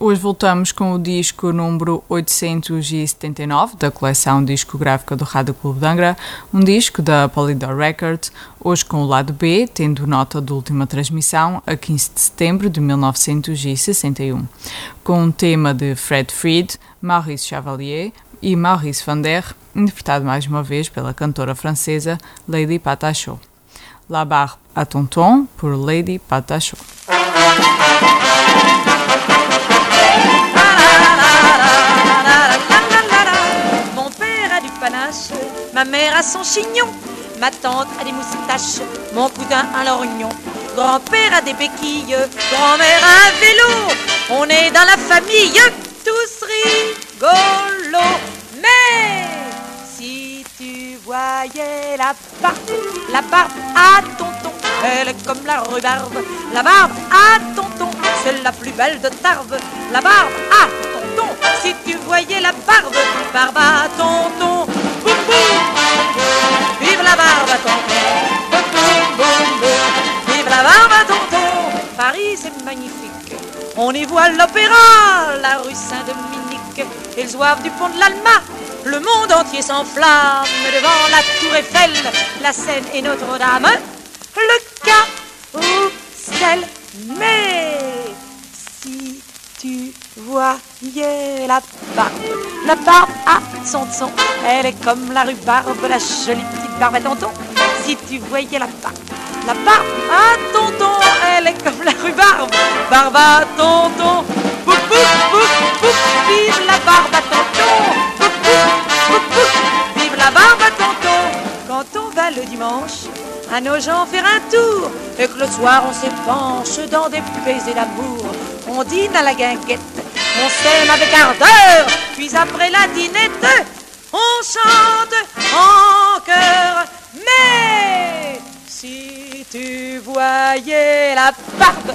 hoje voltamos com o disco número 879 da coleção discográfica do Rádio Clube de Angra, um disco da Polydor Records, hoje com o lado B, tendo nota de última transmissão a 15 de setembro de 1961, com um tema de Fred Fried, Maurice Chevalier e Maurice Van Der, interpretado mais uma vez pela cantora francesa Lady Patachot. La Barre à Tonton por Lady Patachot. Ma mère a son chignon, ma tante a des moustaches, mon cousin un lorgnon. Grand-père a des béquilles, grand-mère a un vélo. On est dans la famille, tous rigolos. Mais si tu voyais la barbe, la barbe à tonton, elle est comme la rhubarbe. La barbe à tonton, c'est la plus belle de Tarbes. La barbe à tonton, si tu voyais la barbe, barbe à tonton. Magnifique. On y voit l'opéra, la rue Saint-Dominique et le du pont de l'Alma. Le monde entier s'enflamme devant la tour Eiffel, la Seine et Notre-Dame. Le carrousel, mais si tu voyais la barbe, la barbe à son son, elle est comme la rhubarbe, la jolie petite barbe à tonton. Si tu voyais la barbe, la barbe à tonton, elle est comme la rhubarbe, barbe à tonton. Bouf, bouf, bouf, bouf, vive la barbe à tonton. Bouf, bouf, bouf, bouf, vive la barbe à tonton. Quand on va le dimanche, à nos gens faire un tour, et que le soir on s'épanche dans des baisers d'amour, on dîne à la guinguette, on s'aime avec ardeur, puis après la dînette, on chante en chœur. Mais si tu voyais la barbe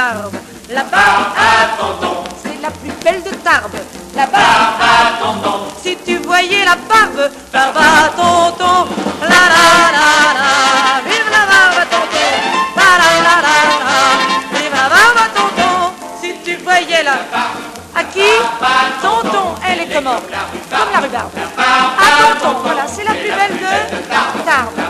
la barbe à tonton, c'est la plus belle de Tarbes. La barbe à tonton, si tu voyais la barbe, barbe à tonton, la la la la, vive la barbe à tonton, la la la la la, vive la barbe à tonton, si tu voyais la barbe. À qui Tonton, elle est comment Comme la rhubarbe. À tonton, voilà, c'est la plus belle de Tarbes.